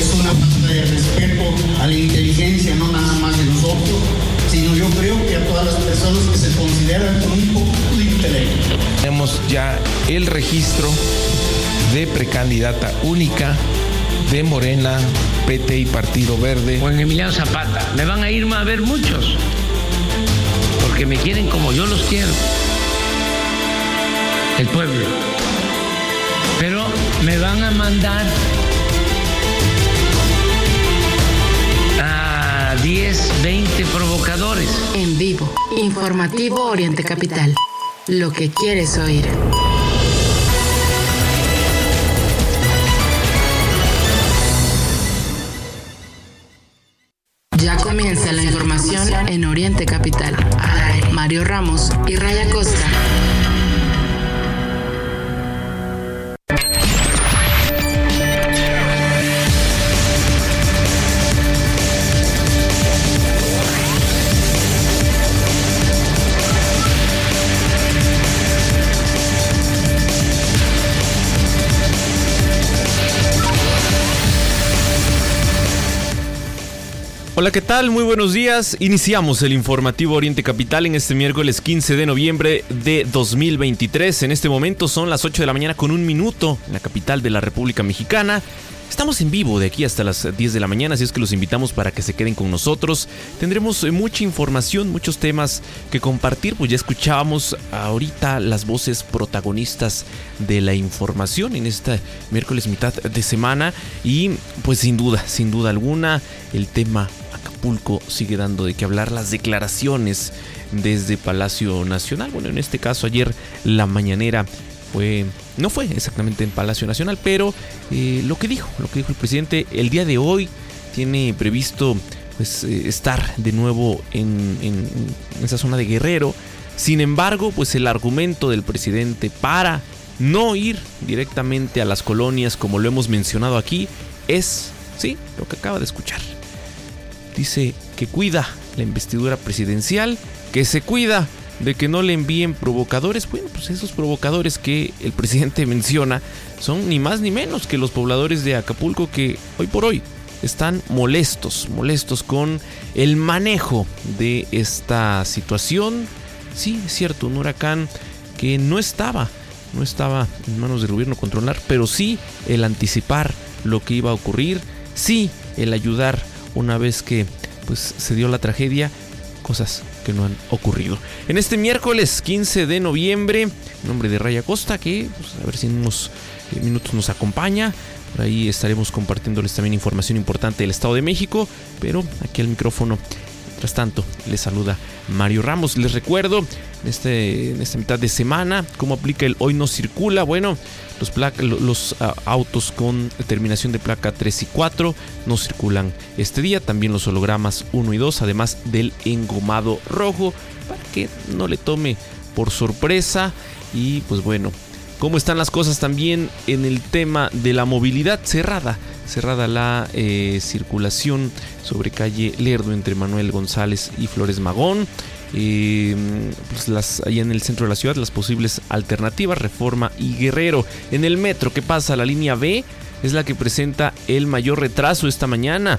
es una falta de respeto a la inteligencia, no nada más de nosotros, sino yo creo que a todas las personas que se consideran con un poco de intelecto. Tenemos ya el registro de precandidata única de Morena, PT y Partido Verde. Juan Emiliano Zapata. Me van a ir a ver muchos, porque me quieren como yo los quiero. El pueblo. Pero me van a mandar 10, 20 provocadores. En vivo, informativo Oriente Capital. Lo que quieres oír. Ya comienza la información en Oriente Capital. Mario Ramos y Raya Hola, ¿qué tal? Muy buenos días. Iniciamos el informativo Oriente Capital en este miércoles 15 de noviembre de 2023. En este momento son las 8 de la mañana con un minuto en la capital de la República Mexicana. Estamos en vivo de aquí hasta las 10 de la mañana, así es que los invitamos para que se queden con nosotros. Tendremos eh, mucha información, muchos temas que compartir, pues ya escuchábamos ahorita las voces protagonistas de la información en esta miércoles mitad de semana y pues sin duda, sin duda alguna, el tema Acapulco sigue dando de qué hablar las declaraciones desde Palacio Nacional. Bueno, en este caso ayer la mañanera fue no fue exactamente en Palacio Nacional, pero eh, lo que dijo, lo que dijo el presidente el día de hoy tiene previsto pues eh, estar de nuevo en, en, esa zona de Guerrero. Sin embargo, pues el argumento del presidente para no ir directamente a las colonias como lo hemos mencionado aquí es, sí, lo que acaba de escuchar dice que cuida la investidura presidencial, que se cuida de que no le envíen provocadores. Bueno, pues esos provocadores que el presidente menciona son ni más ni menos que los pobladores de Acapulco que hoy por hoy están molestos, molestos con el manejo de esta situación. Sí, es cierto, un huracán que no estaba, no estaba en manos del gobierno controlar, pero sí el anticipar lo que iba a ocurrir, sí el ayudar una vez que pues se dio la tragedia, cosas que no han ocurrido. En este miércoles 15 de noviembre, en nombre de Raya Costa, que pues, a ver si en unos eh, minutos nos acompaña. Por ahí estaremos compartiéndoles también información importante del Estado de México, pero aquí al micrófono Mientras tanto, les saluda Mario Ramos. Les recuerdo en, este, en esta mitad de semana cómo aplica el hoy no circula. Bueno, los, los uh, autos con terminación de placa 3 y 4 no circulan este día. También los hologramas 1 y 2, además del engomado rojo, para que no le tome por sorpresa. Y pues bueno, cómo están las cosas también en el tema de la movilidad cerrada cerrada la eh, circulación sobre calle Lerdo entre Manuel González y Flores Magón. Eh, pues ahí en el centro de la ciudad las posibles alternativas, Reforma y Guerrero. En el metro que pasa la línea B es la que presenta el mayor retraso esta mañana.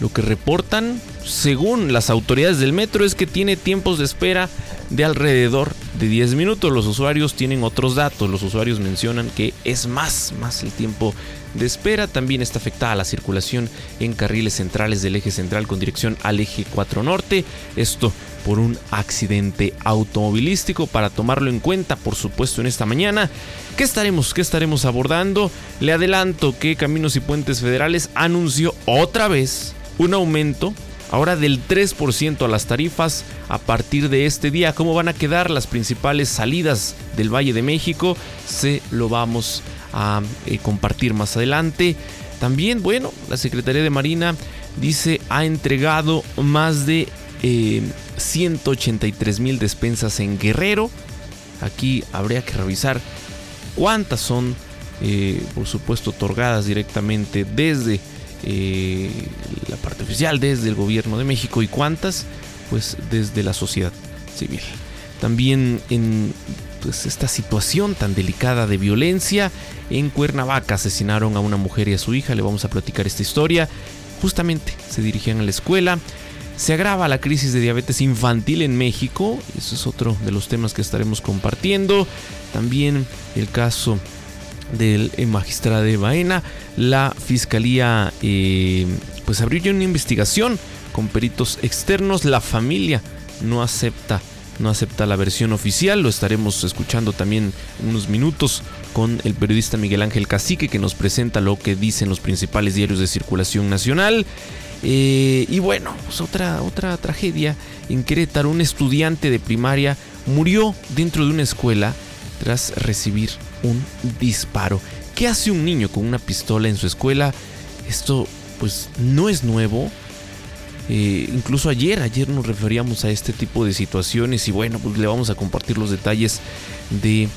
Lo que reportan, según las autoridades del metro, es que tiene tiempos de espera de alrededor de 10 minutos. Los usuarios tienen otros datos. Los usuarios mencionan que es más, más el tiempo de espera. También está afectada la circulación en carriles centrales del eje central con dirección al eje 4 norte. Esto por un accidente automovilístico. Para tomarlo en cuenta, por supuesto, en esta mañana. ¿Qué estaremos, qué estaremos abordando? Le adelanto que Caminos y Puentes Federales anunció otra vez un aumento ahora del 3% a las tarifas a partir de este día. ¿Cómo van a quedar las principales salidas del Valle de México? Se lo vamos a eh, compartir más adelante. También, bueno, la Secretaría de Marina dice ha entregado más de 183 eh, mil despensas en Guerrero. Aquí habría que revisar cuántas son, eh, por supuesto, otorgadas directamente desde la parte oficial, desde el gobierno de México y cuántas, pues desde la sociedad civil. También en pues esta situación tan delicada de violencia. En Cuernavaca asesinaron a una mujer y a su hija, le vamos a platicar esta historia. Justamente se dirigían a la escuela. Se agrava la crisis de diabetes infantil en México, eso es otro de los temas que estaremos compartiendo. También el caso del magistrado de Baena. La fiscalía eh, pues abrió ya una investigación con peritos externos. La familia no acepta no acepta la versión oficial. Lo estaremos escuchando también en unos minutos con el periodista Miguel Ángel Cacique que nos presenta lo que dicen los principales diarios de circulación nacional. Eh, y bueno, pues otra, otra tragedia en Querétaro. Un estudiante de primaria murió dentro de una escuela tras recibir un disparo. ¿Qué hace un niño con una pistola en su escuela? Esto pues no es nuevo. Eh, incluso ayer, ayer nos referíamos a este tipo de situaciones y bueno, pues le vamos a compartir los detalles de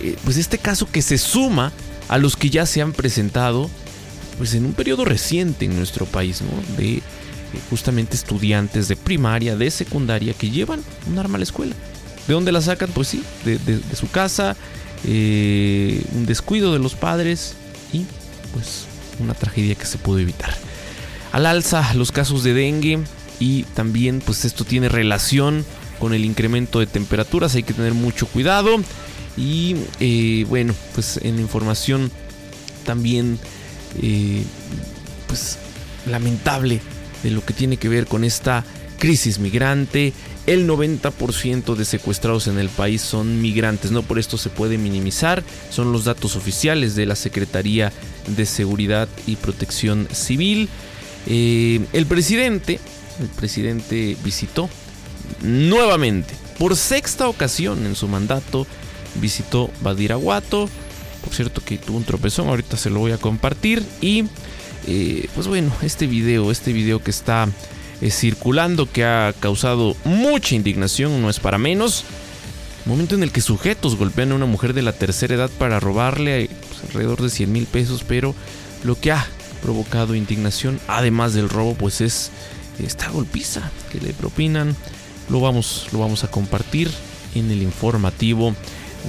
eh, pues este caso que se suma a los que ya se han presentado pues en un periodo reciente en nuestro país, ¿no? De eh, justamente estudiantes de primaria, de secundaria que llevan un arma a la escuela. ¿De dónde la sacan? Pues sí, de, su casa, un descuido de los padres y pues una tragedia que se pudo evitar al alza los casos de dengue y también pues esto tiene relación con el incremento de temperaturas, hay que tener mucho cuidado y eh, bueno pues en información también eh, pues lamentable de lo que tiene que ver con esta crisis migrante. El 90% de secuestrados en el país son migrantes, no por esto se puede minimizar, son los datos oficiales de la Secretaría de Seguridad y Protección Civil. Eh, el presidente, el presidente visitó nuevamente, por sexta ocasión en su mandato, visitó Badiraguato. Por cierto que tuvo un tropezón, ahorita se lo voy a compartir. Y eh, pues bueno, este video, este video que está eh, circulando, que ha causado mucha indignación, no es para menos. Momento en el que sujetos golpean a una mujer de la tercera edad para robarle pues, alrededor de 100 mil pesos, pero lo que ha provocado indignación, además del robo, pues es esta golpiza que le propinan. Lo vamos, lo vamos a compartir en el informativo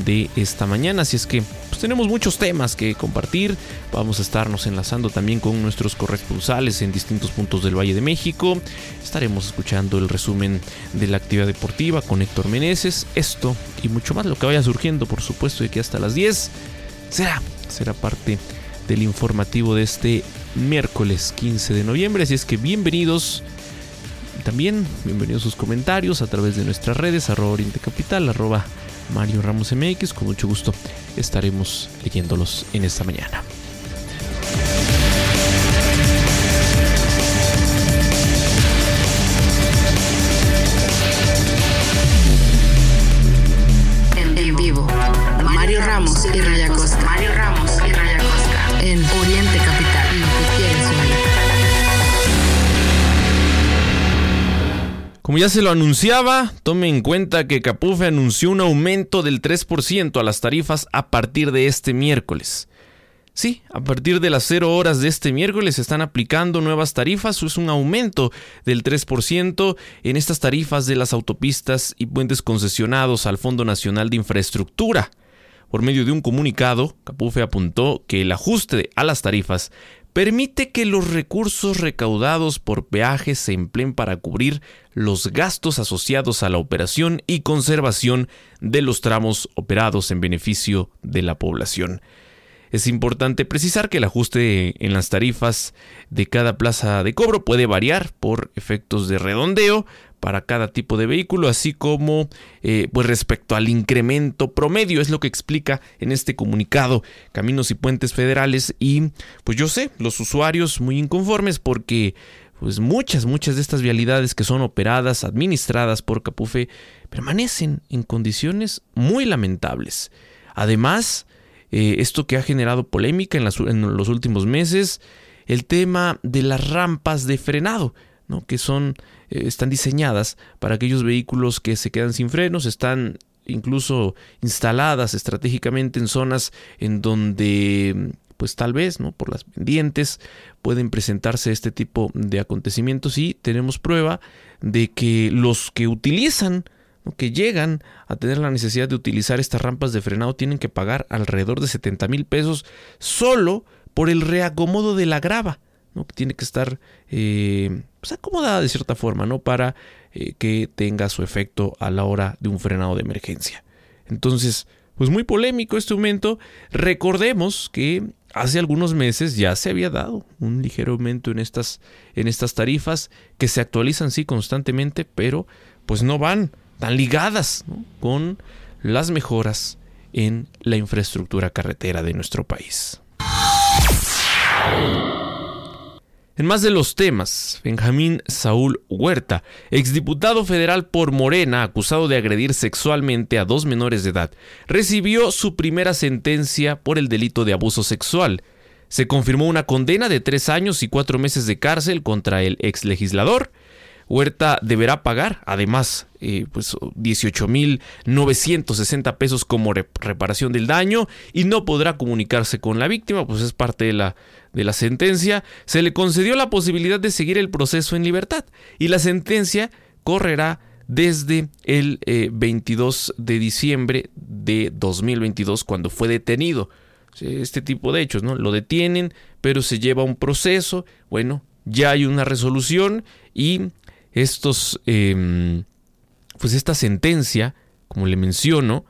de esta mañana. Así es que pues, tenemos muchos temas que compartir. Vamos a estarnos enlazando también con nuestros corresponsales en distintos puntos del Valle de México. Estaremos escuchando el resumen de la actividad deportiva con Héctor Meneses. Esto y mucho más, lo que vaya surgiendo, por supuesto, de que hasta las 10 será, será parte del informativo de este miércoles 15 de noviembre. Así es que bienvenidos. También bienvenidos sus comentarios a través de nuestras redes, arroba Oriente Capital, arroba Mario Ramos MX. Con mucho gusto estaremos leyéndolos en esta mañana. En vivo, Mario Ramos y Raya Como ya se lo anunciaba, tome en cuenta que Capufe anunció un aumento del 3% a las tarifas a partir de este miércoles. Sí, a partir de las 0 horas de este miércoles se están aplicando nuevas tarifas, es un aumento del 3% en estas tarifas de las autopistas y puentes concesionados al Fondo Nacional de Infraestructura. Por medio de un comunicado, Capufe apuntó que el ajuste a las tarifas permite que los recursos recaudados por peajes se empleen para cubrir los gastos asociados a la operación y conservación de los tramos operados en beneficio de la población. Es importante precisar que el ajuste en las tarifas de cada plaza de cobro puede variar por efectos de redondeo para cada tipo de vehículo, así como eh, pues respecto al incremento promedio, es lo que explica en este comunicado Caminos y Puentes Federales y pues yo sé, los usuarios muy inconformes porque pues muchas, muchas de estas vialidades que son operadas, administradas por Capufe, permanecen en condiciones muy lamentables. Además, eh, esto que ha generado polémica en, los últimos meses, el tema de las rampas de frenado, ¿no? que son, eh, están diseñadas para aquellos vehículos que se quedan sin frenos, están incluso instaladas estratégicamente en zonas en donde pues tal vez, ¿no? Por las pendientes pueden presentarse este tipo de acontecimientos y tenemos prueba de que los que utilizan que llegan a tener la necesidad de utilizar estas rampas de frenado tienen que pagar alrededor de 70 mil pesos solo por el reacomodo de la grava, ¿no? que tiene que estar eh, pues, acomodada de cierta forma ¿no? para eh, que tenga su efecto a la hora de un frenado de emergencia. Entonces, pues muy polémico este aumento. Recordemos que hace algunos meses ya se había dado un ligero aumento en estas, en estas tarifas que se actualizan sí constantemente, pero pues no van tan ligadas con las mejoras en la infraestructura carretera de nuestro país. En más de los temas, Benjamín Saúl Huerta, exdiputado federal por Morena, acusado de agredir sexualmente a dos menores de edad, recibió su primera sentencia por el delito de abuso sexual. Se confirmó una condena de tres años y cuatro meses de cárcel contra el ex legislador Huerta deberá pagar, además, eh, pues 18.960 pesos como reparación del daño y no podrá comunicarse con la víctima, pues es parte de la, de la sentencia. Se le concedió la posibilidad de seguir el proceso en libertad y la sentencia correrá desde el 22 eh, de diciembre de 2022 cuando fue detenido. Este tipo de hechos, ¿no? Lo detienen, pero se lleva un proceso. Bueno, ya hay una resolución y estos, em, pues esta sentencia, como le menciono,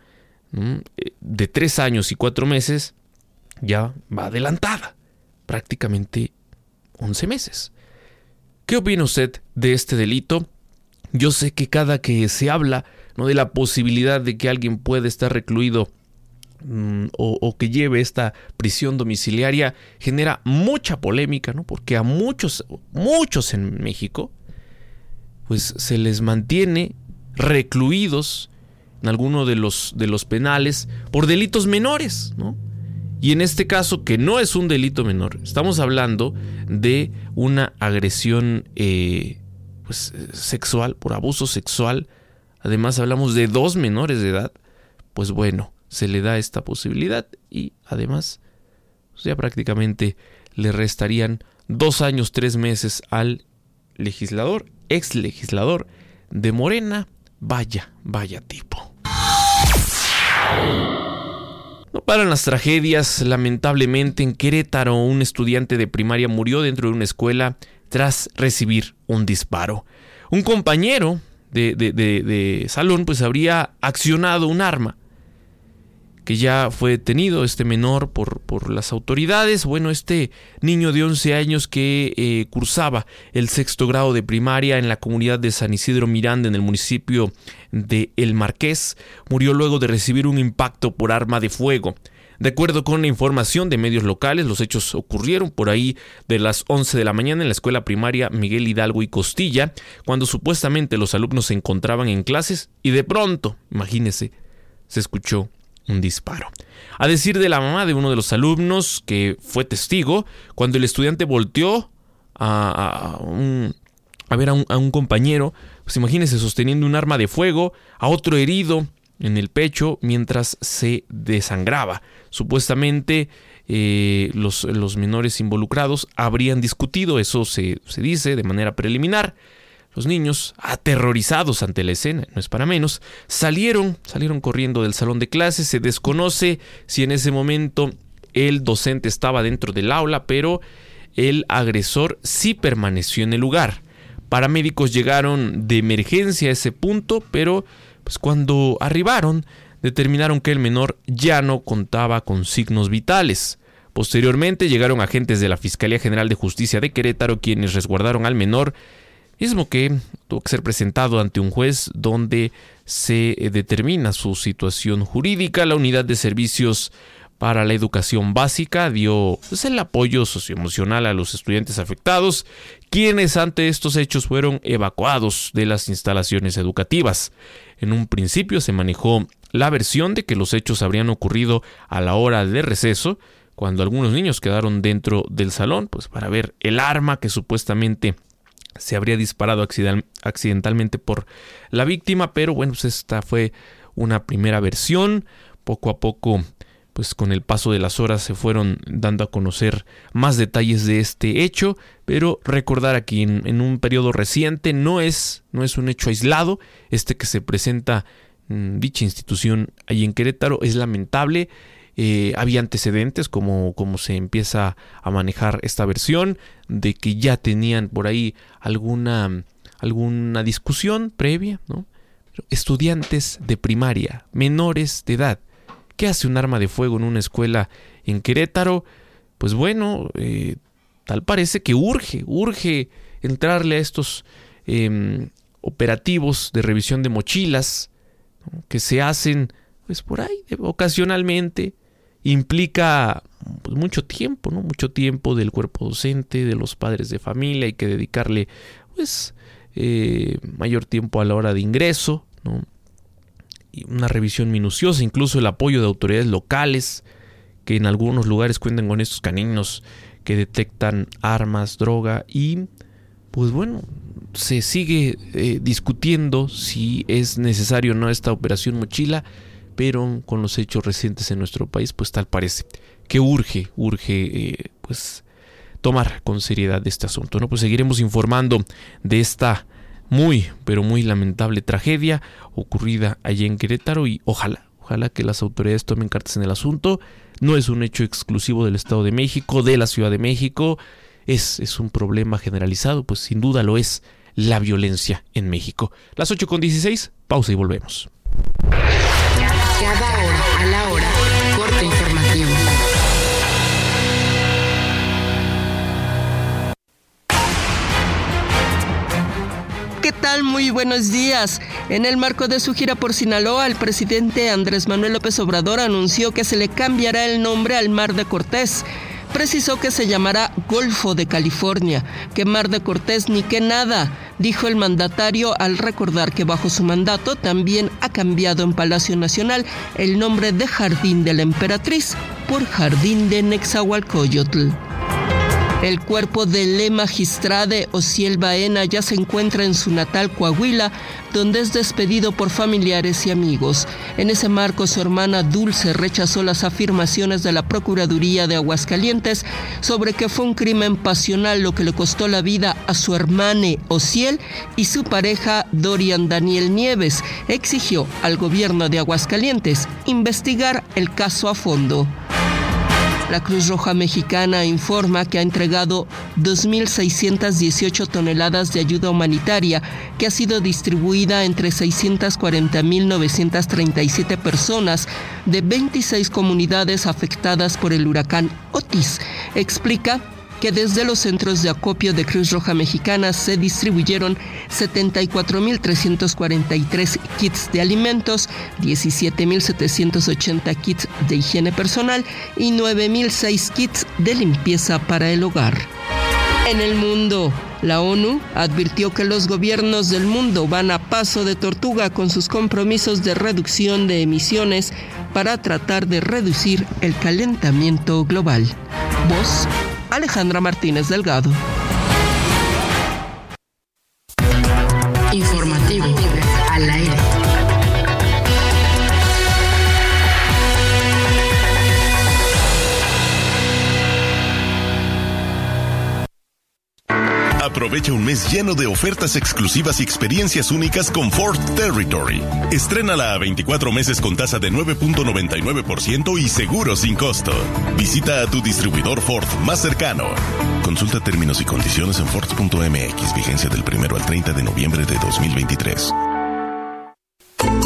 eh, de tres años y cuatro meses, ya va adelantada, prácticamente 11 meses. ¿Qué opina usted de este delito? Yo sé que cada que se habla ¿no? de la posibilidad de que alguien pueda estar recluido mm, o, o, que lleve esta prisión domiciliaria genera mucha polémica, ¿no? Porque a muchos, muchos en México pues se les mantiene recluidos en alguno de los, de los penales por delitos menores, ¿no? Y en este caso, que no es un delito menor, estamos hablando de una agresión eh, pues, sexual, por abuso sexual. Además, hablamos de dos menores de edad. Pues bueno, se le da esta posibilidad y además, pues, ya prácticamente le restarían dos años, tres meses al legislador ex legislador de Morena. Vaya, vaya tipo. No paran las tragedias. Lamentablemente en Querétaro un estudiante de primaria murió dentro de una escuela tras recibir un disparo. Un compañero de, de salón pues habría accionado un arma que ya fue detenido este menor por, por las autoridades. Bueno, este niño de 11 años que eh, cursaba el sexto grado de primaria en la comunidad de San Isidro Miranda en el municipio de El Marqués murió luego de recibir un impacto por arma de fuego. De acuerdo con la información de medios locales, los hechos ocurrieron por ahí de las 11 de la mañana en la escuela primaria Miguel Hidalgo y Costilla, cuando supuestamente los alumnos se encontraban en clases y de pronto, imagínese, se escuchó un disparo. A decir de la mamá de uno de los alumnos que fue testigo, cuando el estudiante volteó a, ver a un, compañero, pues imagínese sosteniendo un arma de fuego, a otro herido en el pecho mientras se desangraba. Supuestamente eh, los, los, menores involucrados habrían discutido, eso se, se dice de manera preliminar, los niños, aterrorizados ante la escena, no es para menos, salieron, salieron corriendo del salón de clases. Se desconoce si en ese momento el docente estaba dentro del aula, pero el agresor sí permaneció en el lugar. Paramédicos llegaron de emergencia a ese punto, pero pues cuando arribaron determinaron que el menor ya no contaba con signos vitales. Posteriormente llegaron agentes de la Fiscalía General de Justicia de Querétaro quienes resguardaron al menor mismo que tuvo que ser presentado ante un juez donde se eh, determina su situación jurídica. La unidad de servicios para la educación básica dio pues, el apoyo socioemocional a los estudiantes afectados, quienes ante estos hechos fueron evacuados de las instalaciones educativas. En un principio se manejó la versión de que los hechos habrían ocurrido a la hora de receso, cuando algunos niños quedaron dentro del salón, pues para ver el arma que supuestamente se habría disparado accidentalmente por la víctima, pero bueno, pues esta fue una primera versión. Poco a poco pues con el paso de las horas se fueron dando a conocer más detalles de este hecho, pero recordar aquí en, un periodo reciente no es, no es un hecho aislado, este que se presenta en dicha institución allí en Querétaro es lamentable, eh, había antecedentes como, como se empieza a manejar esta versión, de que ya tenían por ahí alguna, alguna discusión previa. Estudiantes de primaria, menores de edad, ¿Qué hace un arma de fuego en una escuela en Querétaro? Pues bueno, eh, tal parece que urge, urge entrarle a estos em, operativos de revisión de mochilas que se hacen pues por ahí ocasionalmente implica pues, mucho tiempo, ¿no? Mucho tiempo del cuerpo docente, de los padres de familia, hay que dedicarle pues eh, mayor tiempo a la hora de ingreso, ¿no? una revisión minuciosa, incluso el apoyo de autoridades locales que en algunos lugares cuentan con estos caninos que detectan armas, droga y pues bueno, se sigue eh, discutiendo si es necesario o no esta operación mochila, pero con los hechos recientes en nuestro país pues tal parece que urge, urge eh, pues tomar con seriedad este asunto. ¿no? Pues seguiremos informando de esta muy, pero muy lamentable tragedia ocurrida allí en Querétaro y ojalá, ojalá que las autoridades tomen cartas en el asunto. No es un hecho exclusivo del Estado de México, de la Ciudad de México, es, es un problema generalizado, pues sin duda lo es la violencia en México. Las 8 con 16, pausa y volvemos. Cada hora a la hora, corte informativo. ¿Qué tal? Muy buenos días. En el marco de su gira por Sinaloa, el presidente Andrés Manuel López Obrador anunció que se le cambiará el nombre al Mar de Cortés. Precisó que se llamará Golfo de California, que Mar de Cortés ni que nada, dijo el mandatario al recordar que bajo su mandato también ha cambiado en Palacio Nacional el nombre de Jardín de la Emperatriz por Jardín de Nexahualcoyotl. El cuerpo de Le Magistrade Ociel Baena ya se encuentra en su natal Coahuila, donde es despedido por familiares y amigos. En ese marco, su hermana Dulce rechazó las afirmaciones de la Procuraduría de Aguascalientes sobre que fue un crimen pasional lo que le costó la vida a su hermane Ociel y su pareja Dorian Daniel Nieves. Exigió al gobierno de Aguascalientes investigar el caso a fondo. La Cruz Roja Mexicana informa que ha entregado 2.618 toneladas de ayuda humanitaria que ha sido distribuida entre 640.937 personas de 26 comunidades afectadas por el huracán Otis. Explica que desde los centros de acopio de Cruz Roja Mexicana se distribuyeron 74.343 kits de alimentos, 17.780 kits de higiene personal y 9.006 kits de limpieza para el hogar. En el mundo, la ONU advirtió que los gobiernos del mundo van a paso de tortuga con sus compromisos de reducción de emisiones para tratar de reducir el calentamiento global. Voz Alejandra Martínez Delgado. Aprovecha un mes lleno de ofertas exclusivas y experiencias únicas con Ford Territory. Estrénala a 24 meses con tasa de 9.99% y seguro sin costo. Visita a tu distribuidor Ford más cercano. Consulta términos y condiciones en Ford.mx, vigencia del 1 al 30 de noviembre de 2023.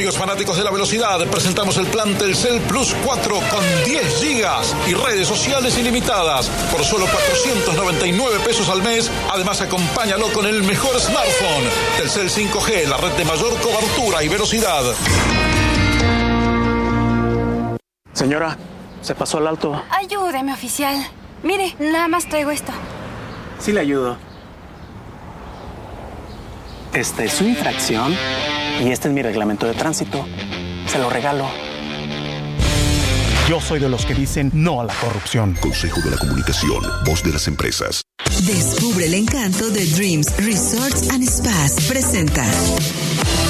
Amigos fanáticos de la velocidad, presentamos el plan Telcel Plus 4 con 10 gigas y redes sociales ilimitadas por solo 499 pesos al mes. Además, acompáñalo con el mejor smartphone. Telcel 5G, la red de mayor cobertura y velocidad. Señora, se pasó al alto. Ayúdeme, oficial. Mire, nada más traigo esto. Sí le ayudo. Esta es su infracción y este es mi reglamento de tránsito. Se lo regalo. Yo soy de los que dicen no a la corrupción. Consejo de la Comunicación, voz de las empresas. Descubre el encanto de Dreams Resorts and Spas. Presenta.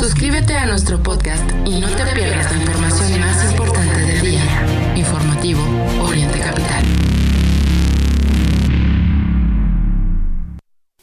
Suscríbete a nuestro podcast y no te pierdas la información más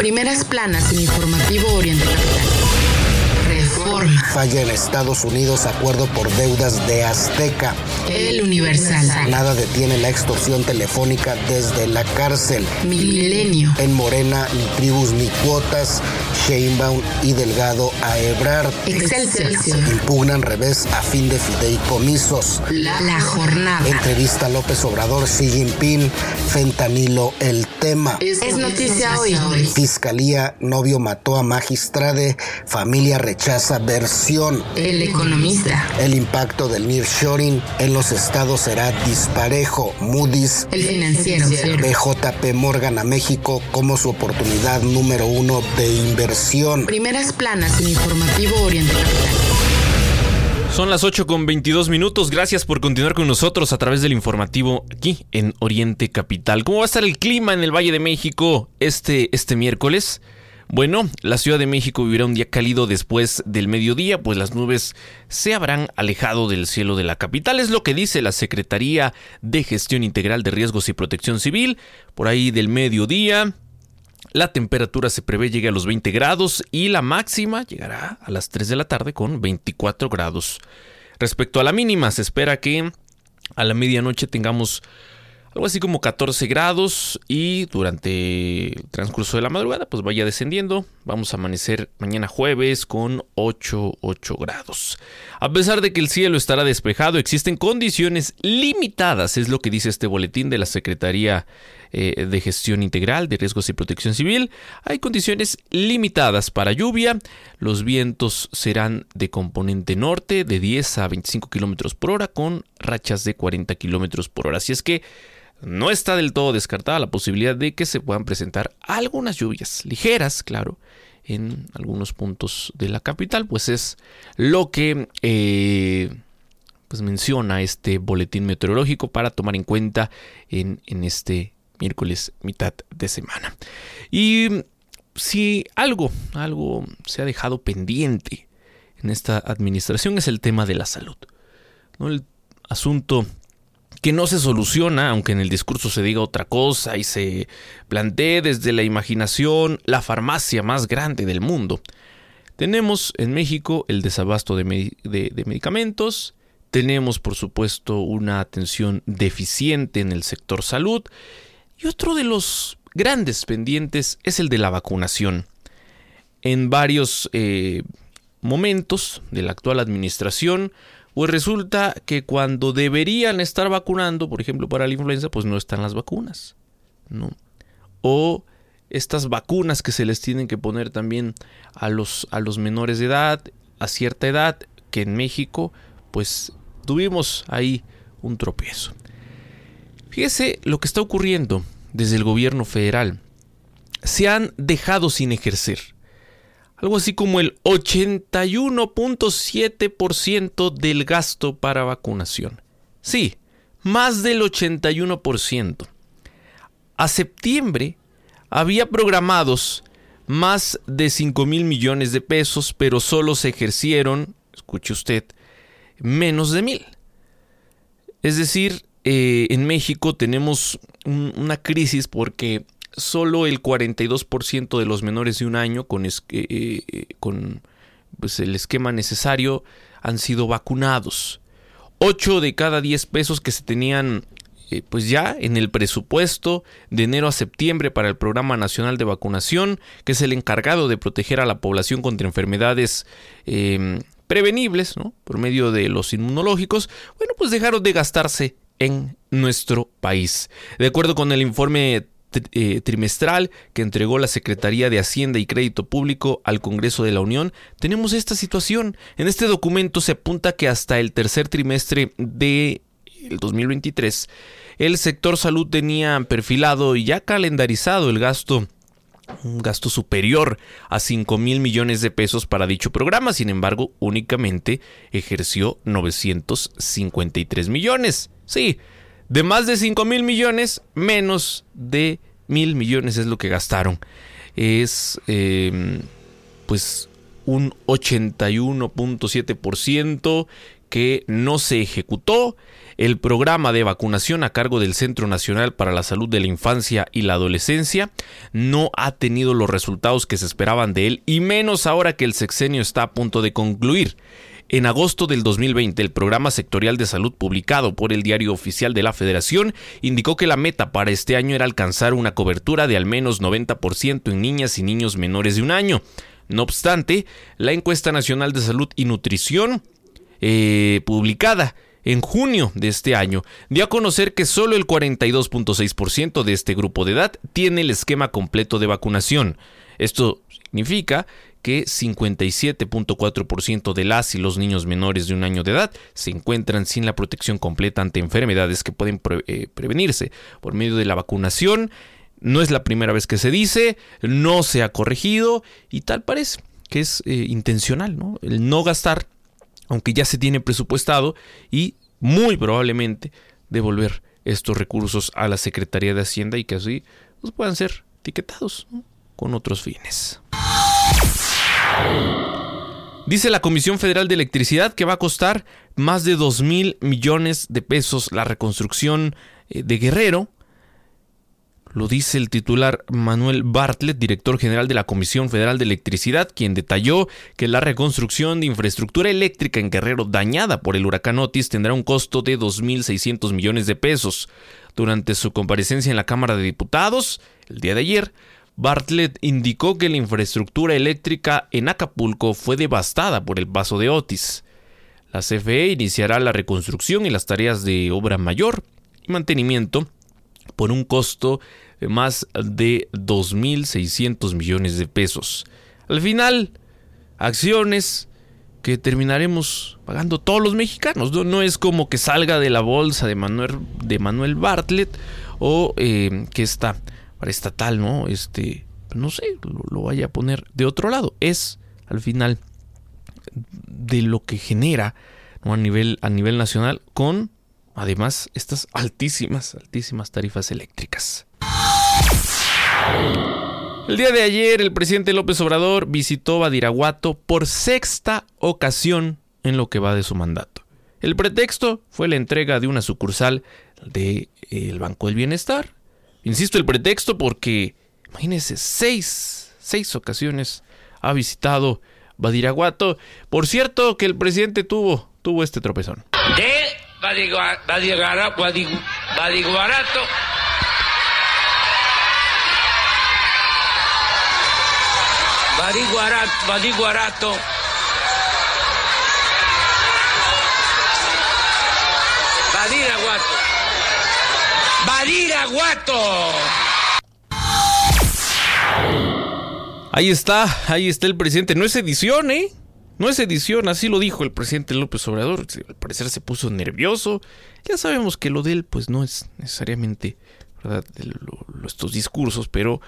Primeras planas en Informativo Oriente Capital. Reforma. Falla en Estados Unidos acuerdo por deudas de Azteca. El Universal. Nada detiene la extorsión telefónica desde la cárcel. Milenio. En Morena, ni tribus ni cuotas. Sheinbaum y Delgado a Ebrard. Excelsior. Impugnan revés a fin de fideicomisos. La, la jornada. Entrevista a López Obrador, Xi Jinping, fentanilo el tema. Es, es noticia hoy. Fiscalía, novio mató a magistrade, familia rechaza versión. El economista. El impacto del nearshoring en los estados será disparejo. Moody's. El financiero. BJP Morgan a México como su oportunidad número uno de inversión. Primeras planas en Informativo Oriente Capital. Son las 8 con 22 minutos. Gracias por continuar con nosotros a través del informativo aquí en Oriente Capital. ¿Cómo va a estar el clima en el Valle de México este, este miércoles? Bueno, la Ciudad de México vivirá un día cálido después del mediodía, pues las nubes se habrán alejado del cielo de la capital. Es lo que dice la Secretaría de Gestión Integral de Riesgos y Protección Civil. Por ahí del mediodía, la temperatura se prevé llegue a los 20 grados y la máxima llegará a las 3 de la tarde con 24 grados. Respecto a la mínima, se espera que a la medianoche tengamos algo así como 14 grados y durante el transcurso de la madrugada pues vaya descendiendo. Vamos a amanecer mañana jueves con 8, 8 grados. A pesar de que el cielo estará despejado, existen condiciones limitadas, es lo que dice este boletín de la Secretaría eh, de Gestión Integral de Riesgos y Protección Civil. Hay condiciones limitadas para lluvia. Los vientos serán de componente norte de 10 a 25 kilómetros por hora con rachas de 40 kilómetros por hora. Así es que no está del todo descartada la posibilidad de que se puedan presentar algunas lluvias ligeras, claro, en algunos puntos de la capital, pues es lo que eh, pues menciona este boletín meteorológico para tomar en cuenta en, en este miércoles mitad de semana. Y si algo, algo se ha dejado pendiente en esta administración es el tema de la salud. El asunto que no se soluciona, aunque en el discurso se diga otra cosa y se plantee desde la imaginación la farmacia más grande del mundo. Tenemos en México el desabasto de, medicamentos, tenemos por supuesto una atención deficiente en el sector salud y otro de los grandes pendientes es el de la vacunación. En varios eh, momentos de la actual administración, pues resulta que cuando deberían estar vacunando, por ejemplo para la influenza, pues no están las vacunas. ¿no? O estas vacunas que se les tienen que poner también a los, a los menores de edad, a cierta edad, que en México pues tuvimos ahí un tropiezo. Fíjese lo que está ocurriendo desde el gobierno federal. Se han dejado sin ejercer algo así como el 81.7% del gasto para vacunación. Sí, más del 81%. A septiembre había programados más de 5 mil millones de pesos, pero solo se ejercieron, escuche usted, menos de mil. Es decir, eh, en México tenemos una crisis porque solo el 42% de los menores de un año con, eh, eh, con pues, el esquema necesario han sido vacunados. 8 de cada 10 pesos que se tenían eh, pues ya en el presupuesto de enero a septiembre para el Programa Nacional de Vacunación, que es el encargado de proteger a la población contra enfermedades em, prevenibles, por medio de los inmunológicos, bueno, pues dejaron de gastarse en nuestro país. De acuerdo con el informe eh, trimestral que entregó la Secretaría de Hacienda y Crédito Público al Congreso de la Unión, tenemos esta situación. En este documento se apunta que hasta el tercer trimestre de el 2023, el sector salud tenía perfilado y ya calendarizado el gasto un gasto superior a 5 mil millones de pesos para dicho programa, sin embargo, únicamente ejerció 953 millones. Sí, de más de 5 mil millones, menos de mil millones es lo que gastaron. Es em, pues un 81.7% que no se ejecutó. El programa de vacunación a cargo del Centro Nacional para la Salud de la Infancia y la Adolescencia no ha tenido los resultados que se esperaban de él y menos ahora que el sexenio está a punto de concluir. En agosto del 2020, el programa sectorial de salud publicado por el Diario Oficial de la Federación indicó que la meta para este año era alcanzar una cobertura de al menos 90% en niñas y niños menores de un año. No obstante, la encuesta nacional de salud y nutrición eh, publicada en junio de este año dio a conocer que solo el 42.6% de este grupo de edad tiene el esquema completo de vacunación. Esto significa que 57.4% de las y los niños menores de un año de edad se encuentran sin la protección completa ante enfermedades que pueden eh, prevenirse por medio de la vacunación. No es la primera vez que se dice, no se ha corregido y tal parece que es eh, intencional, ¿no? El no gastar, aunque ya se tiene presupuestado y muy probablemente devolver estos recursos a la Secretaría de Hacienda y que así pues, puedan ser etiquetados con otros fines. Dice la Comisión Federal de Electricidad que va a costar más de 2 mil millones de pesos la reconstrucción eh, de Guerrero. Lo dice el titular Manuel Bartlett, director general de la Comisión Federal de Electricidad, quien detalló que la reconstrucción de infraestructura eléctrica en Guerrero dañada por el huracán Otis tendrá un costo de 2.600 millones de pesos. Durante su comparecencia en la Cámara de Diputados, el día de ayer, Bartlett indicó que la infraestructura eléctrica en Acapulco fue devastada por el paso de Otis. La CFE iniciará la reconstrucción y las tareas de obra mayor y mantenimiento por un costo de más de 2.600 millones de pesos. Al final, acciones que terminaremos pagando todos los mexicanos. No, es como que salga de la bolsa de Manuel, Bartlett o eh, que está para estatal, ¿no? Este, no sé, lo, vaya a poner de otro lado. Es, al final, de lo que genera a, nivel, a nivel nacional con, además, estas altísimas, altísimas tarifas eléctricas. El día de ayer, el presidente López Obrador visitó Badiraguato por sexta ocasión en lo que va de su mandato. El pretexto fue la entrega de una sucursal del de, Banco del Bienestar, Insisto, el pretexto porque, imagínense, seis, seis ocasiones ha visitado Badiraguato. Por cierto, que el presidente tuvo, tuvo este tropezón. De Badiraguato. Badiraguato. Badiraguato. Ahí está, ahí está el presidente. No es edición, ¿eh? No es edición, así lo dijo el presidente López Obrador. Al parecer se puso nervioso. Ya sabemos que lo de él, pues no es necesariamente, ¿verdad? estos discursos, pero.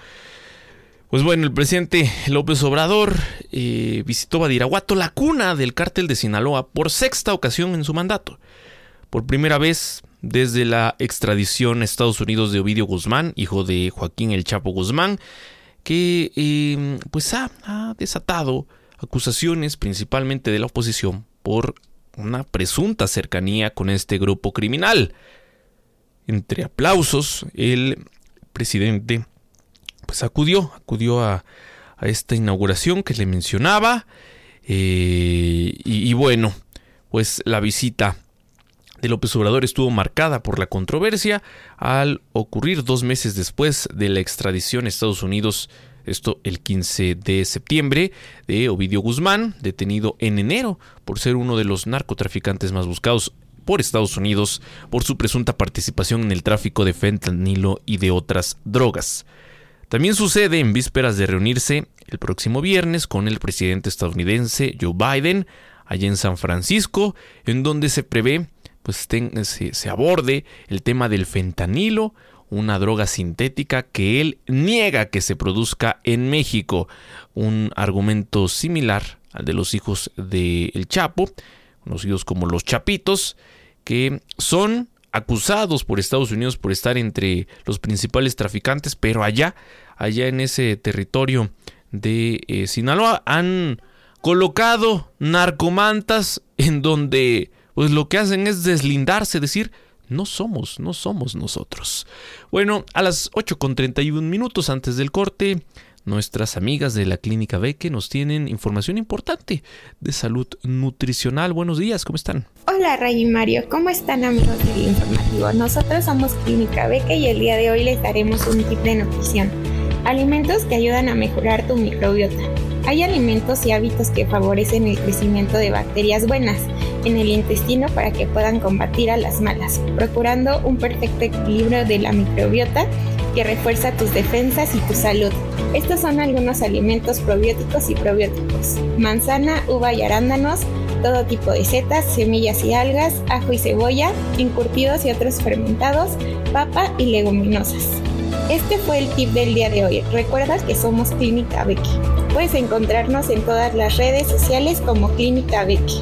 Pues bueno, el presidente López Obrador eh, visitó Badiraguato, la cuna del cártel de Sinaloa, por sexta ocasión en su mandato. Por primera vez desde la extradición a Estados Unidos de Ovidio Guzmán, hijo de Joaquín El Chapo Guzmán, que eh, pues ha desatado acusaciones principalmente de la oposición por una presunta cercanía con este grupo criminal. Entre aplausos, el presidente pues acudió, acudió a, esta inauguración que le mencionaba eh, y bueno, pues la visita de López Obrador estuvo marcada por la controversia al ocurrir dos meses después de la extradición a Estados Unidos esto el 15 de septiembre, de Ovidio Guzmán, detenido en enero por ser uno de los narcotraficantes más buscados por Estados Unidos por su presunta participación en el tráfico de fentanilo y de otras drogas. También sucede en vísperas de reunirse el próximo viernes con el presidente estadounidense Joe Biden allá en San Francisco, en donde se prevé pues se, aborde el tema del fentanilo, una droga sintética que él niega que se produzca en México. Un argumento similar al de los hijos del El Chapo, conocidos como los Chapitos, que son acusados por Estados Unidos por estar entre los principales traficantes, pero allá, allá en ese territorio de eh, Sinaloa, han colocado narcomantas en donde pues lo que hacen es deslindarse, decir, no somos, no somos nosotros. Bueno, a las 8 con 31 minutos antes del corte, nuestras amigas de la Clínica Beque nos tienen información importante de salud nutricional. Buenos días, ¿cómo están? Hola Ray y Mario, ¿cómo están amigos del informativo? Nosotros somos Clínica Beque y el día de hoy les daremos un tip de nutrición. Alimentos que ayudan a mejorar tu microbiota. Hay alimentos y hábitos que favorecen el crecimiento de bacterias buenas en el intestino para que puedan combatir a las malas, procurando un perfecto equilibrio de la microbiota que refuerza tus defensas y tu salud. Estos son algunos alimentos probióticos y probióticos. Manzana, uva y arándanos, todo tipo de setas, semillas y algas, ajo y cebolla, encurtidos y otros fermentados, papa y leguminosas. Este fue el tip del día de hoy. Recuerda que somos Clínica Becky. Puedes encontrarnos en todas las redes sociales como Clínica Becky.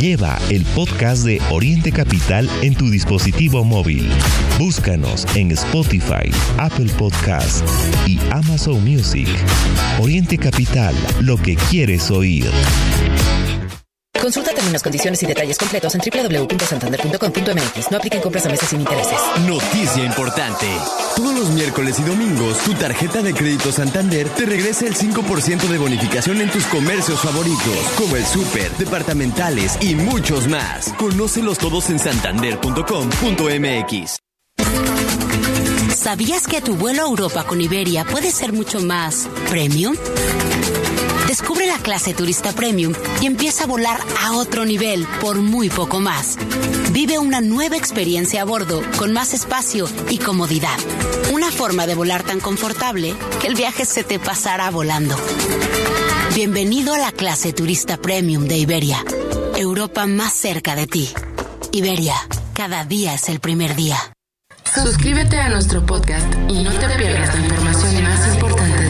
Lleva el podcast de Oriente Capital en tu dispositivo móvil. Búscanos en Spotify, Apple Podcast y Amazon Music. Oriente Capital, lo que quieres oír. Consulta términos, condiciones y detalles completos en www.santander.com.mx. No apliquen compras a meses sin intereses. Noticia importante. Todos los miércoles y domingos, tu tarjeta de crédito Santander te regresa el 5% de bonificación en tus comercios favoritos, como el súper, departamentales y muchos más. Conócelos todos en santander.com.mx. ¿Sabías que tu vuelo a Europa con Iberia puede ser mucho más premium? Descubre la clase turista premium y empieza a volar a otro nivel por muy poco más. Vive una nueva experiencia a bordo con más espacio y comodidad. Una forma de volar tan confortable que el viaje se te pasará volando. Bienvenido a la clase turista premium de Iberia. Europa más cerca de ti. Iberia, cada día es el primer día. Suscríbete a nuestro podcast y no te pierdas la información más importante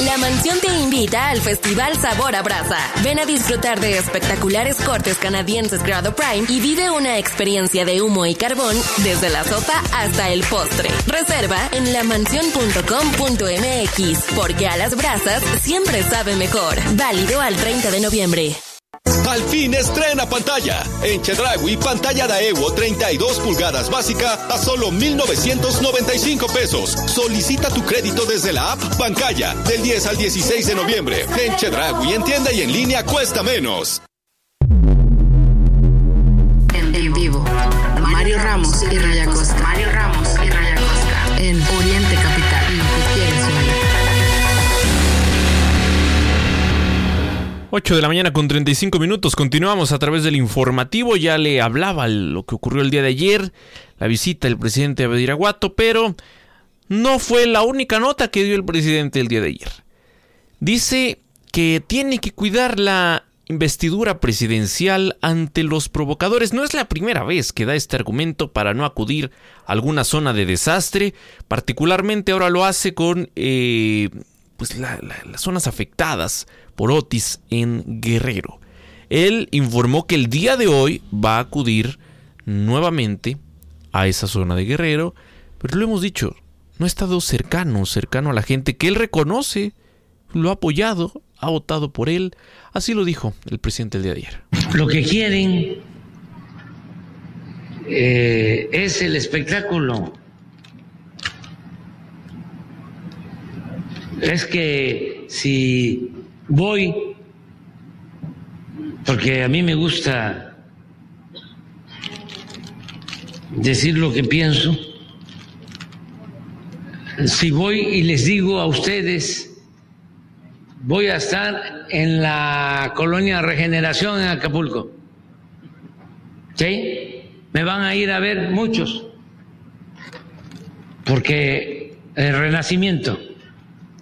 La mansión te invita al Festival Sabor a Brasa. Ven a disfrutar de espectaculares cortes canadienses grado Prime y vive una experiencia de humo y carbón desde la sopa hasta el postre. Reserva en lamansión.com.mx porque a las brasas siempre sabe mejor. Válido al 30 de noviembre. Al fin estrena pantalla. En Chedragui, pantalla Daewoo 32 pulgadas básica a solo 1,995 pesos. Solicita tu crédito desde la app Bancaya del 10 al 16 de noviembre. En Chedragui, en tienda y en línea cuesta menos. En vivo, Mario Ramos y Raya Costa. Mario Ramos y Raya Costa. En Oriente 8 de la mañana con 35 minutos. Continuamos a través del informativo. Ya le hablaba lo que ocurrió el día de ayer, la visita del presidente a Bediraguato, pero no fue la única nota que dio el presidente el día de ayer. Dice que tiene que cuidar la investidura presidencial ante los provocadores. No es la primera vez que da este argumento para no acudir a alguna zona de desastre. Particularmente ahora lo hace con eh, pues las zonas afectadas por Otis en Guerrero. Él informó que el día de hoy va a acudir nuevamente a esa zona de Guerrero, pero lo hemos dicho, no ha estado cercano, cercano a la gente que él reconoce, lo ha apoyado, ha votado por él, así lo dijo el presidente el día de ayer. Lo que quieren eh, es el espectáculo. Es que si voy, porque a mí me gusta decir lo que pienso, si voy y les digo a ustedes, voy a estar en la colonia Regeneración en Acapulco, ¿sí? Me van a ir a ver muchos, porque el renacimiento,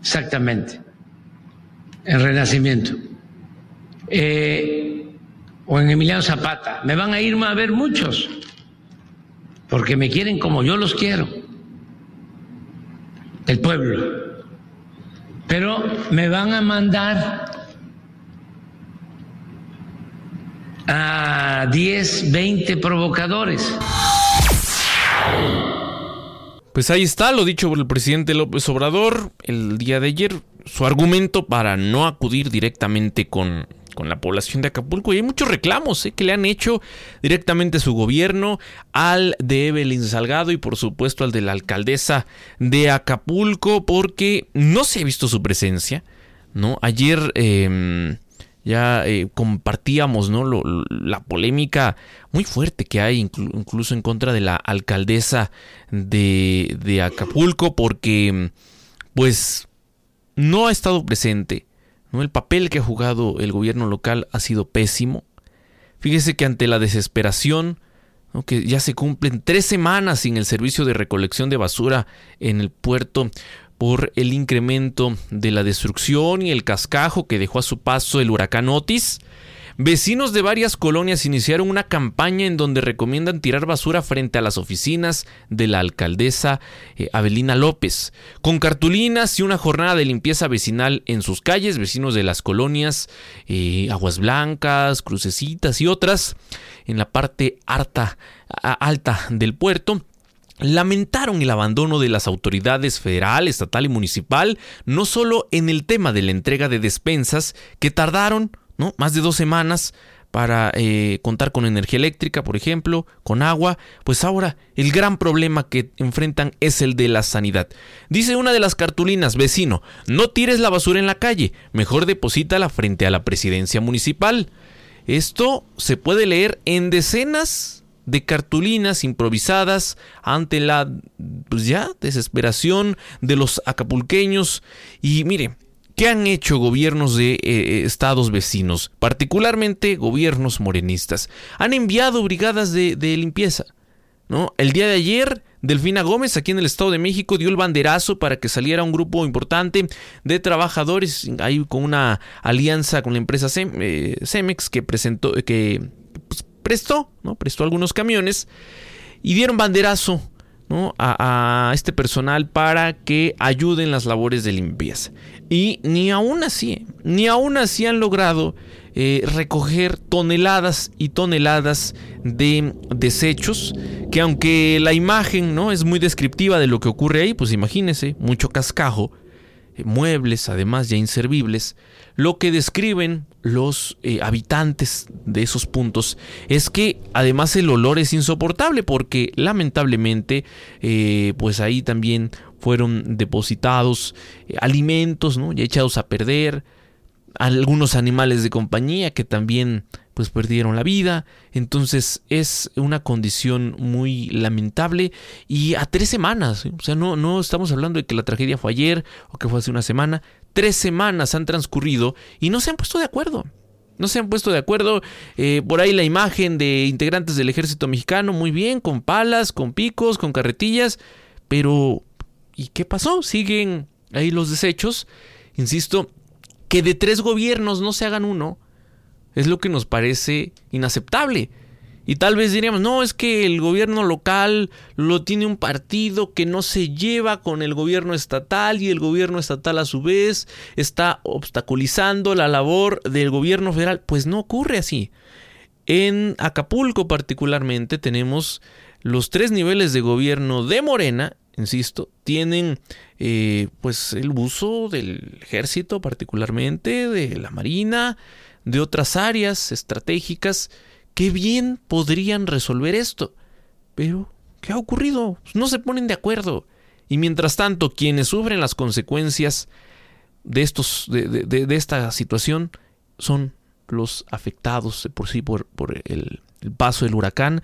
exactamente en Renacimiento, eh, o en Emiliano Zapata. Me van a ir a ver muchos, porque me quieren como yo los quiero, el pueblo. Pero me van a mandar a 10, 20 provocadores. Pues ahí está lo dicho por el presidente López Obrador el día de ayer, su argumento para no acudir directamente con, con la población de Acapulco. Y hay muchos reclamos ¿eh? que le han hecho directamente a su gobierno, al de Evelyn Salgado y por supuesto al de la alcaldesa de Acapulco, porque no se ha visto su presencia. ¿no? Ayer eh, ya eh, compartíamos ¿no? Lo, la polémica muy fuerte que hay incluso en contra de la alcaldesa de, de Acapulco porque pues no ha estado presente. ¿no? El papel que ha jugado el gobierno local ha sido pésimo. Fíjese que ante la desesperación, que ya se cumplen tres semanas sin el servicio de recolección de basura en el puerto, por el incremento de la destrucción y el cascajo que dejó a su paso el huracán Otis, vecinos de varias colonias iniciaron una campaña en donde recomiendan tirar basura frente a las oficinas de la alcaldesa eh, Abelina López, con cartulinas y una jornada de limpieza vecinal en sus calles, vecinos de las colonias eh, Aguas Blancas, Crucecitas y otras, en la parte alta del puerto, lamentaron el abandono de las autoridades federal, estatal y municipal, no solo en el tema de la entrega de despensas, que tardaron ¿no? más de dos semanas para eh, contar con energía eléctrica, por ejemplo, con agua, pues ahora el gran problema que enfrentan es el de la sanidad. Dice una de las cartulinas, vecino, no tires la basura en la calle, mejor deposítala frente a la presidencia municipal. Esto se puede leer en decenas de cartulinas improvisadas ante la pues ya desesperación de los acapulqueños y mire ¿Qué han hecho gobiernos de eh, eh, estados vecinos, particularmente gobiernos morenistas? Han enviado brigadas de, limpieza. ¿no? El día de ayer Delfina Gómez, aquí en el Estado de México, dio el banderazo para que saliera un grupo importante de trabajadores, ahí con una alianza con la empresa eh, Cemex que presentó, que prestó, ¿no? Prestó algunos camiones y dieron banderazo a, este personal para que ayuden las labores de limpieza. Y ni aún así, ni aún así han logrado eh, recoger toneladas y toneladas de desechos que aunque la imagen no es muy descriptiva de lo que ocurre ahí, pues imagínense, mucho cascajo, eh, muebles además ya inservibles, lo que describen los eh, habitantes de esos puntos es que además el olor es insoportable porque lamentablemente pues ahí también fueron depositados alimentos ¿no? ya echados a perder, algunos animales de compañía que también pues perdieron la vida. Entonces es una condición muy lamentable y a tres semanas, o sea, no, no estamos hablando de que la tragedia fue ayer o que fue hace una semana, tres semanas han transcurrido y no se han puesto de acuerdo. No se han puesto de acuerdo. Eh, por ahí la imagen de integrantes del ejército mexicano, muy bien, con palas, con picos, con carretillas. Pero, ¿y qué pasó? Siguen ahí los desechos. Insisto, que de tres gobiernos no se hagan uno es lo que nos parece inaceptable. Y tal vez diríamos, no, es que el gobierno local lo tiene un partido que no se lleva con el gobierno estatal y el gobierno estatal a su vez está obstaculizando la labor del gobierno federal. Pues no ocurre así. En Acapulco particularmente tenemos los tres niveles de gobierno de Morena insisto, tienen eh, pues el uso del ejército particularmente, de la marina, de otras áreas estratégicas que bien podrían resolver esto. Pero, ¿qué ha ocurrido? No se ponen de acuerdo. Y mientras tanto, quienes sufren las consecuencias de, estos, de, esta situación son los afectados por sí por, por el, el paso del huracán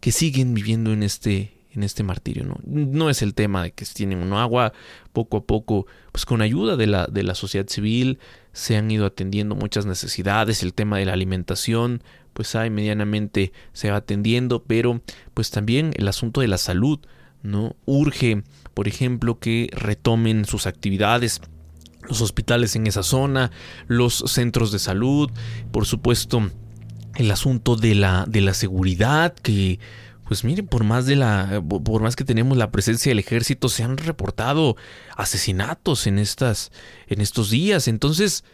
que siguen viviendo en este en este martirio. ¿no? no es el tema de que tienen un agua, poco a poco, pues con ayuda de la, de la sociedad civil, se han ido atendiendo muchas necesidades, el tema de la alimentación, pues hay medianamente se va atendiendo, pero pues también el asunto de la salud, ¿no? Urge, por ejemplo, que retomen sus actividades los hospitales en esa zona, los centros de salud, por supuesto, el asunto de la, de la seguridad que pues miren, por más de la, por más que tenemos la presencia del ejército, se han reportado asesinatos en estas, en estos días. Entonces,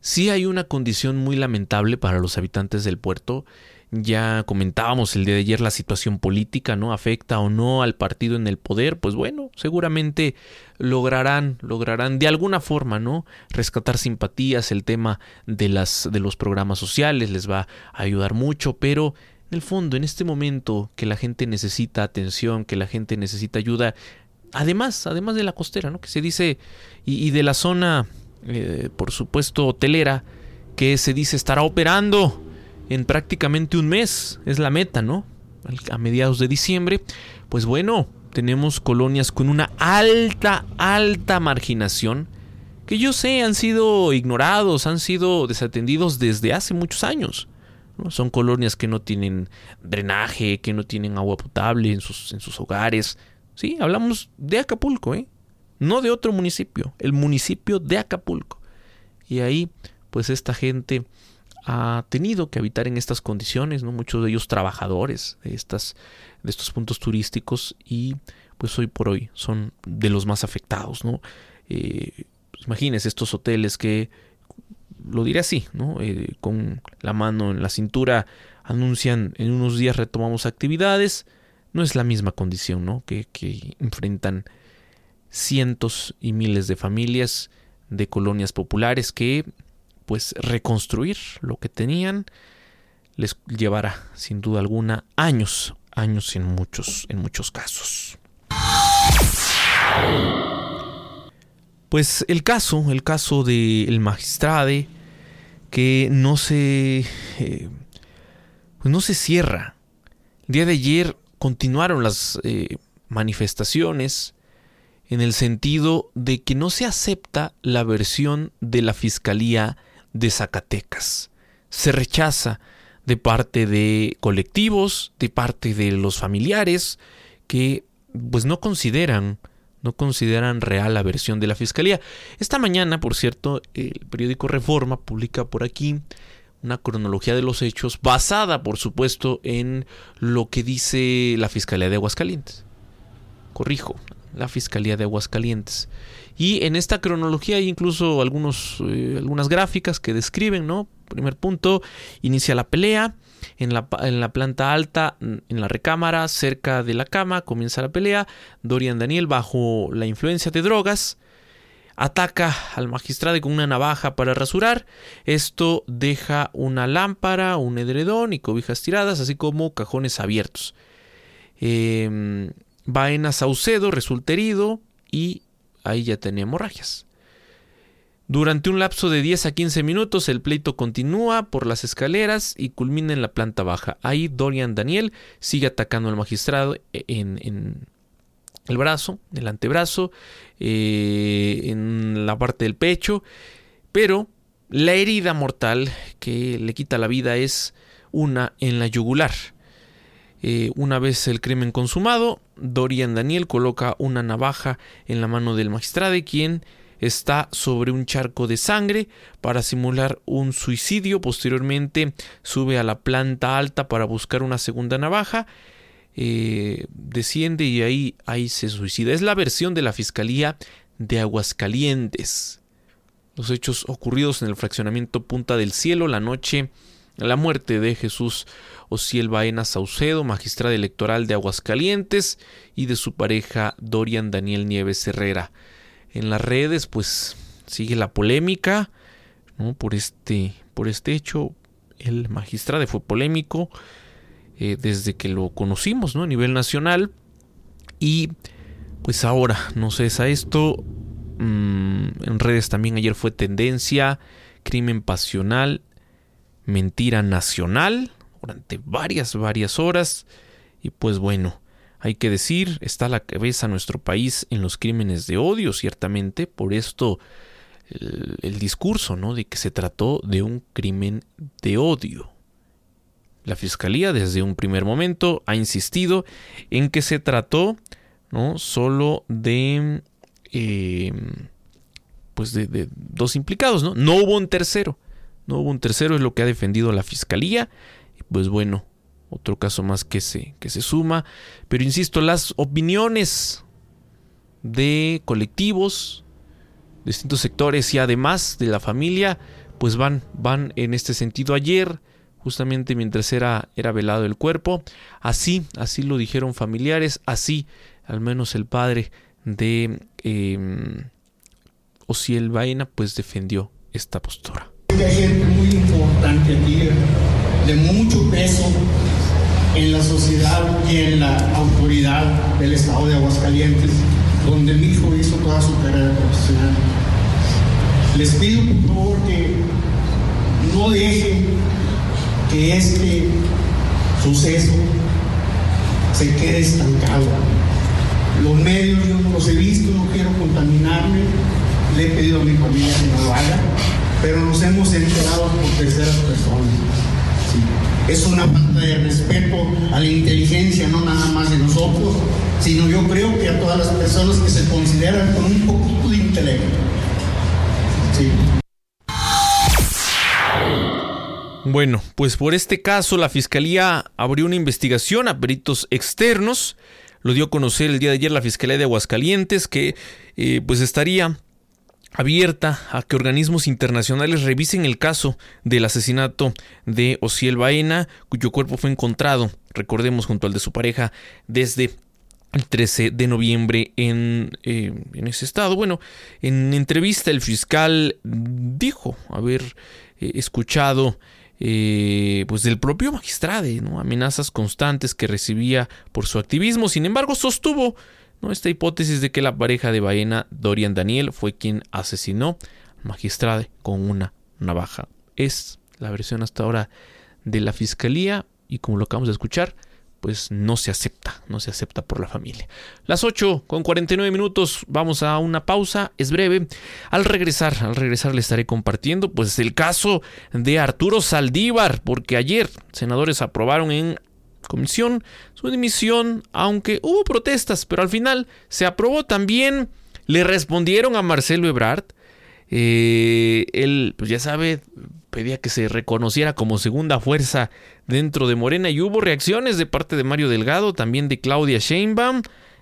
sí hay una condición muy lamentable para los habitantes del puerto. Ya comentábamos el día de ayer la situación política, ¿no? Afecta o no al partido en el poder. Pues bueno, seguramente lograrán, lograrán de alguna forma, ¿no? Rescatar simpatías, el tema de las, de los programas sociales les va a ayudar mucho, pero en el fondo, en este momento que la gente necesita atención, que la gente necesita ayuda, además, además de la costera, ¿no? Que se dice, y, de la zona, eh, por supuesto, hotelera, que se dice estará operando en prácticamente un mes, es la meta, ¿no? A mediados de diciembre, pues bueno, tenemos colonias con una alta, alta marginación, que yo sé han sido ignorados, han sido desatendidos desde hace muchos años. Son colonias que no tienen drenaje, que no tienen agua potable en sus, en sus hogares. Sí, hablamos de Acapulco, ¿eh? no de otro municipio, el municipio de Acapulco. Y ahí, pues esta gente ha tenido que habitar en estas condiciones, ¿no? Muchos de ellos trabajadores de, estas, de estos puntos turísticos y pues hoy por hoy son de los más afectados, ¿no? Eh, pues imagínense estos hoteles que lo diré así, ¿no? Eh, con la mano en la cintura, anuncian en unos días retomamos actividades. No es la misma condición, ¿no? Que, que enfrentan cientos y miles de familias de colonias populares que, pues, reconstruir lo que tenían les llevará, sin duda alguna, años, años en muchos, en muchos casos. Pues el caso, el caso del magistrade que no se, eh, pues no se cierra. El día de ayer continuaron las eh, manifestaciones en el sentido de que no se acepta la versión de la Fiscalía de Zacatecas. Se rechaza de parte de colectivos, de parte de los familiares, que pues no consideran no consideran real la versión de la fiscalía. Esta mañana, por cierto, el periódico Reforma publica por aquí una cronología de los hechos basada, por supuesto, en lo que dice la Fiscalía de Aguascalientes. Corrijo, la Fiscalía de Aguascalientes. Y en esta cronología hay incluso algunos, eh, algunas gráficas que describen, ¿no? Primer punto, inicia la pelea. En la, en la, planta alta, en la recámara, cerca de la cama, comienza la pelea. Dorian Daniel, bajo la influencia de drogas, ataca al magistrado con una navaja para rasurar. Esto deja una lámpara, un edredón y cobijas tiradas, así como cajones abiertos. Eh, Baena Saucedo resulta herido y ahí ya tenía hemorragias. Durante un lapso de 10 a 15 minutos el pleito continúa por las escaleras y culmina en la planta baja. Ahí Dorian Daniel sigue atacando al magistrado en, el brazo, en el antebrazo, eh, en la parte del pecho, pero la herida mortal que le quita la vida es una en la yugular. Eh, una vez el crimen consumado, Dorian Daniel coloca una navaja en la mano del magistrado, quien está sobre un charco de sangre para simular un suicidio. Posteriormente sube a la planta alta para buscar una segunda navaja. Eh, desciende y ahí, ahí se suicida. Es la versión de la Fiscalía de Aguascalientes. Los hechos ocurridos en el fraccionamiento Punta del Cielo la noche la muerte de Jesús Ociel Baena Saucedo, magistrado electoral de Aguascalientes, y de su pareja Dorian Daniel Nieves Herrera. En las redes, pues sigue la polémica ¿no? por, este, por este hecho. El magistrado fue polémico eh, desde que lo conocimos ¿no? a nivel nacional. Y pues ahora no cesa esto. Mm, en redes también ayer fue tendencia, crimen pasional mentira nacional durante varias, varias horas. Y pues bueno, hay que decir, está a la cabeza nuestro país en los crímenes de odio, ciertamente, por esto el, discurso, ¿no? De que se trató de un crimen de odio. La fiscalía desde un primer momento ha insistido en que se trató, ¿no? Solo de, eh, pues de, de dos implicados, ¿no? No hubo un tercero. No hubo un tercero, es lo que ha defendido la fiscalía. Pues bueno, otro caso más que se, que se suma. Pero insisto, las opiniones de colectivos, distintos sectores y además de la familia, pues van, van en este sentido. Ayer, justamente mientras era, era velado el cuerpo, así, así lo dijeron familiares, así al menos el padre de eh, Ociel Baena, pues defendió esta postura hay gente muy importante de mucho peso en la sociedad y en la autoridad del Estado de Aguascalientes, donde mi hijo hizo toda su carrera profesional. Les pido por favor que no dejen que este suceso se quede estancado. Los medios yo los he visto, no quiero contaminarme, le he pedido a mi familia que no lo haga pero nos hemos enterado por terceras personas. Es una falta de respeto a la inteligencia, no nada más de nosotros, sino yo creo que a todas las personas que se consideran con un poquito de intelecto. Bueno, pues por este caso la Fiscalía abrió una investigación a peritos externos. Lo dio a conocer el día de ayer la Fiscalía de Aguascalientes que eh, pues estaría abierta a que organismos internacionales revisen el caso del asesinato de Ociel Baena, cuyo cuerpo fue encontrado, recordemos, junto al de su pareja desde el 13 de noviembre en, eh, en ese estado. Bueno, en entrevista el fiscal dijo haber eh, escuchado eh, pues del propio magistrado, amenazas constantes que recibía por su activismo. Sin embargo, sostuvo esta hipótesis de que la pareja de Baena, Dorian Daniel, fue quien asesinó al magistrado con una navaja. Es la versión hasta ahora de la fiscalía y como lo acabamos de escuchar, pues no se acepta, no se acepta por la familia. Las 8 con 49 minutos, vamos a una pausa, es breve. Al regresar, al regresar le estaré compartiendo pues el caso de Arturo Saldívar, porque ayer senadores aprobaron en comisión su dimisión, aunque hubo protestas, pero al final se aprobó también. Le respondieron a Marcelo Ebrard. Eh, él, pues ya sabe, pedía que se reconociera como segunda fuerza dentro de Morena y hubo reacciones de parte de Mario Delgado, también de Claudia Sheinbaum.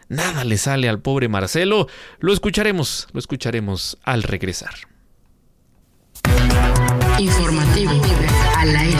Nada le sale al pobre Marcelo. Lo escucharemos, lo escucharemos al regresar. Informativo al aire.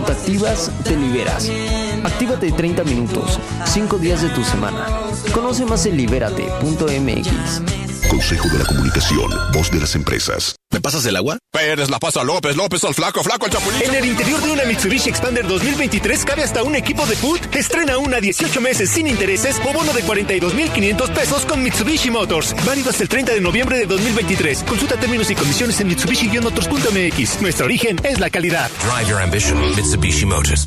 Cuando te activas, te liberas. Actívate 30 minutos, 5 días de tu semana. Conoce más en libérate.mx. Consejo de la Comunicación, voz de las empresas. ¿Me pasas el agua? Pérez la pasa a López, López al flaco, flaco al chapulín. En el interior de una Mitsubishi Expander 2023 cabe hasta un equipo de food. Estrena una 18 meses sin intereses o bono de 42,500 pesos con Mitsubishi Motors. Válido hasta el 30 de noviembre de 2023. Consulta términos y condiciones en Mitsubishi-motors.mx. Nuestro origen es la calidad. Drive your ambition, Mitsubishi Motors.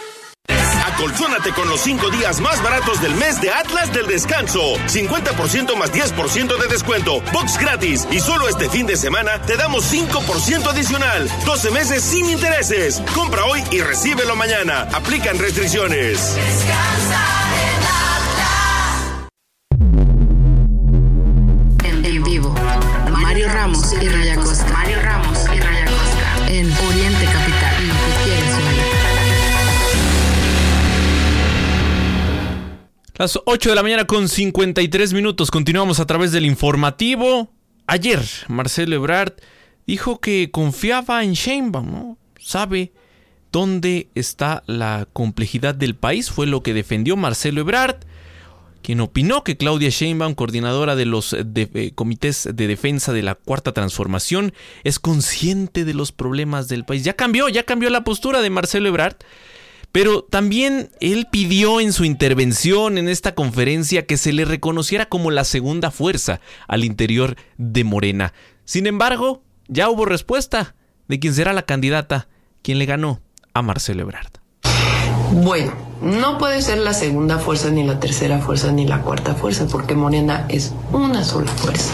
Acolchónate con los 5 días más baratos del mes de Atlas del Descanso. 50% más 10% de descuento. Box gratis. Y solo este fin de semana te damos 5% adicional. 12 meses sin intereses. Compra hoy y recíbelo mañana. Aplican restricciones. Descansa Las 8 de la mañana con 53 minutos. Continuamos a través del informativo. Ayer, Marcelo Ebrard dijo que confiaba en Sheinbaum, ¿no? Sabe dónde está la complejidad del país. Fue lo que defendió Marcelo Ebrard, quien opinó que Claudia Sheinbaum, coordinadora de los eh, comités de defensa de la Cuarta Transformación, es consciente de los problemas del país. Ya cambió, ya cambió la postura de Marcelo Ebrard. Pero también él pidió en su intervención en esta conferencia que se le reconociera como la segunda fuerza al interior de Morena. Sin embargo, ya hubo respuesta de quién será la candidata, quien le ganó a Marcelo Ebrard. Bueno, no puede ser la segunda fuerza, ni la tercera fuerza, ni la cuarta fuerza, porque Morena es una sola fuerza.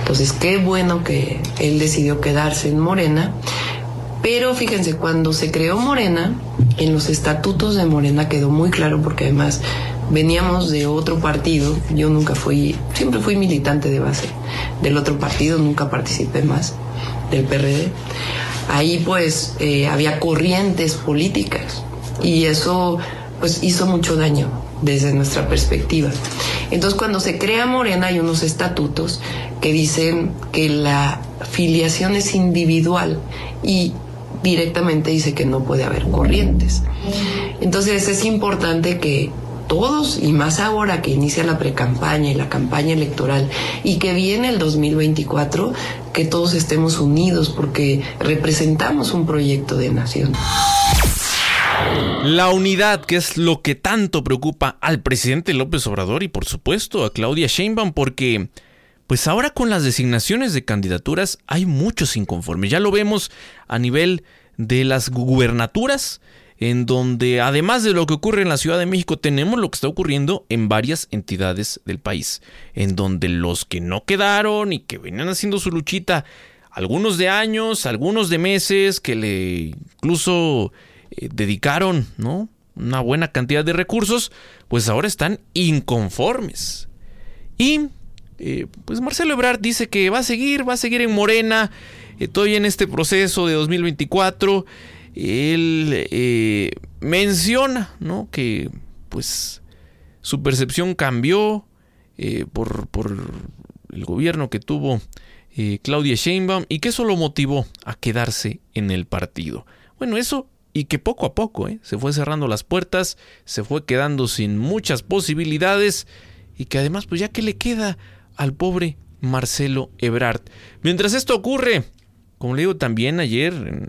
Entonces, qué bueno que él decidió quedarse en Morena. Pero fíjense, cuando se creó Morena, en los estatutos de Morena quedó muy claro, porque además veníamos de otro partido, yo nunca fui, siempre fui militante de base del otro partido, nunca participé más del PRD. Ahí pues eh, había corrientes políticas y eso pues hizo mucho daño desde nuestra perspectiva. Entonces cuando se crea Morena hay unos estatutos que dicen que la filiación es individual y directamente dice que no puede haber corrientes. Entonces es importante que todos, y más ahora que inicia la precampaña y la campaña electoral y que viene el 2024, que todos estemos unidos porque representamos un proyecto de nación. La unidad, que es lo que tanto preocupa al presidente López Obrador y por supuesto a Claudia Sheinbaum, porque pues ahora con las designaciones de candidaturas hay muchos inconformes. Ya lo vemos a nivel de las gubernaturas, en donde además de lo que ocurre en la Ciudad de México, tenemos lo que está ocurriendo en varias entidades del país, en donde los que no quedaron y que venían haciendo su luchita, algunos de años, algunos de meses, que le incluso eh, dedicaron, ¿no? Una buena cantidad de recursos, pues ahora están inconformes. Y eh, pues Marcelo Ebrard dice que va a seguir, va a seguir en Morena, estoy en este proceso de 2024. Él eh, menciona ¿no? que pues su percepción cambió eh, por, por, el gobierno que tuvo Claudia Sheinbaum y que eso lo motivó a quedarse en el partido. Bueno, eso y que poco a poco se fue cerrando las puertas, se fue quedando sin muchas posibilidades y que además pues ya que le queda al pobre Marcelo Ebrard. Mientras esto ocurre, como le digo también ayer, en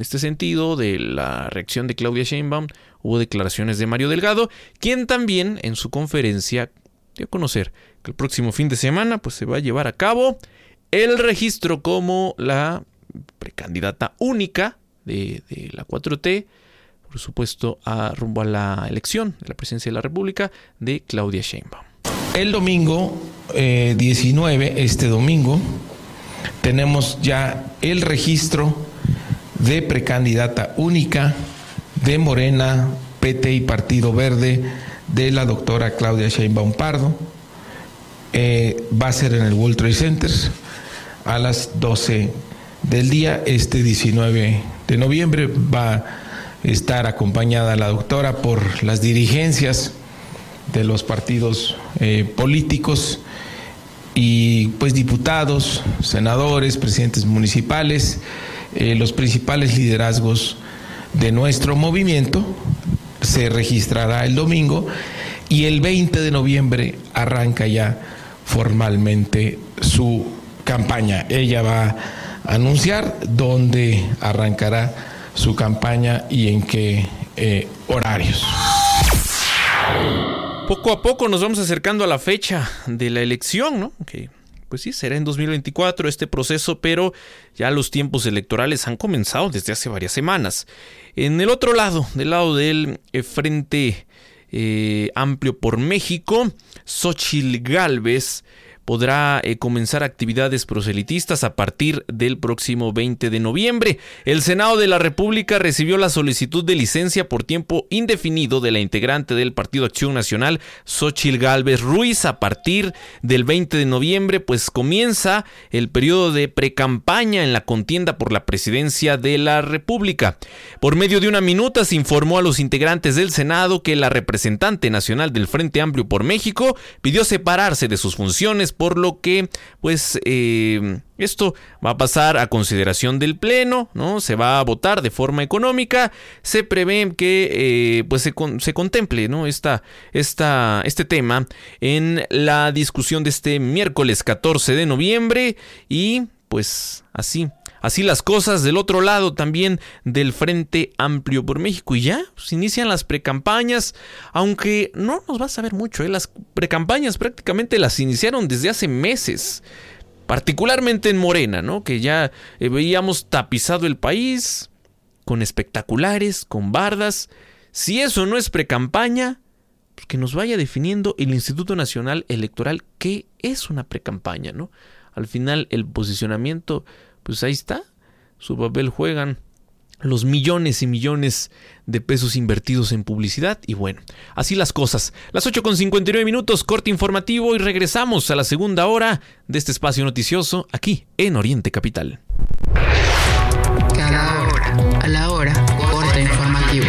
este sentido de la reacción de Claudia Sheinbaum, hubo declaraciones de Mario Delgado, quien también en su conferencia dio a conocer que el próximo fin de semana pues, se va a llevar a cabo el registro como la precandidata única de, la 4T, por supuesto, a rumbo a la elección de la presidencia de la República de Claudia Sheinbaum. El domingo 19, eh, este domingo, tenemos ya el registro de precandidata única de Morena, PT y Partido Verde de la doctora Claudia Sheinbaum Pardo. Eh, va a ser en el World Trade Center a las 12 del día, este 19 de noviembre. Va a estar acompañada la doctora por las dirigencias de los partidos eh, políticos y pues diputados, senadores, presidentes municipales, eh, los principales liderazgos de nuestro movimiento. Se registrará el domingo y el 20 de noviembre arranca ya formalmente su campaña. Ella va a anunciar dónde arrancará su campaña y en qué eh, horarios. Poco a poco nos vamos acercando a la fecha de la elección, ¿no? Que pues sí, será en 2024 este proceso, pero ya los tiempos electorales han comenzado desde hace varias semanas. En el otro lado, del lado del eh, Frente eh, Amplio por México, Xochil Gálvez podrá eh, comenzar actividades proselitistas a partir del próximo 20 de noviembre. El Senado de la República recibió la solicitud de licencia por tiempo indefinido de la integrante del Partido Acción Nacional, Xochil Gálvez Ruiz, a partir del 20 de noviembre, pues comienza el periodo de precampaña en la contienda por la presidencia de la República. Por medio de una minuta se informó a los integrantes del Senado que la representante nacional del Frente Amplio por México pidió separarse de sus funciones por lo que pues eh, esto va a pasar a consideración del Pleno, ¿no? Se va a votar de forma económica, se prevé que eh, pues se, se, contemple, ¿no? Esta, esta, este tema en la discusión de este miércoles 14 de noviembre y pues así Así las cosas del otro lado también del Frente Amplio por México. Y ya se pues, inician las precampañas, aunque no nos va a saber mucho. ¿eh? Las precampañas prácticamente las iniciaron desde hace meses. Particularmente en Morena, ¿no? Que ya eh, veíamos tapizado el país con espectaculares, con bardas. Si eso no es precampaña, pues que nos vaya definiendo el Instituto Nacional Electoral qué es una precampaña, ¿no? Al final el posicionamiento pues ahí está. Su papel juegan los millones y millones de pesos invertidos en publicidad y bueno, así las cosas. Las 8 con 59 minutos, corte informativo y regresamos a la segunda hora de este espacio noticioso aquí en Oriente Capital. Cada hora, a la hora, corte informativo.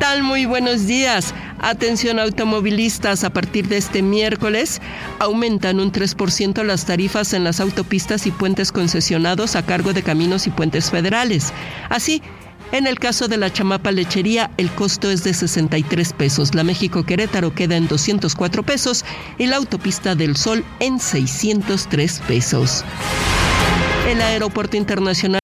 Tal? Muy buenos días. Atención automovilistas, a partir de este miércoles aumentan un 3% las tarifas en las autopistas y puentes concesionados a cargo de caminos y puentes federales. Así, en el caso de la chamapa lechería, el costo es de 63 pesos. La México Querétaro queda en 204 pesos y la autopista del Sol en 603 pesos. El aeropuerto internacional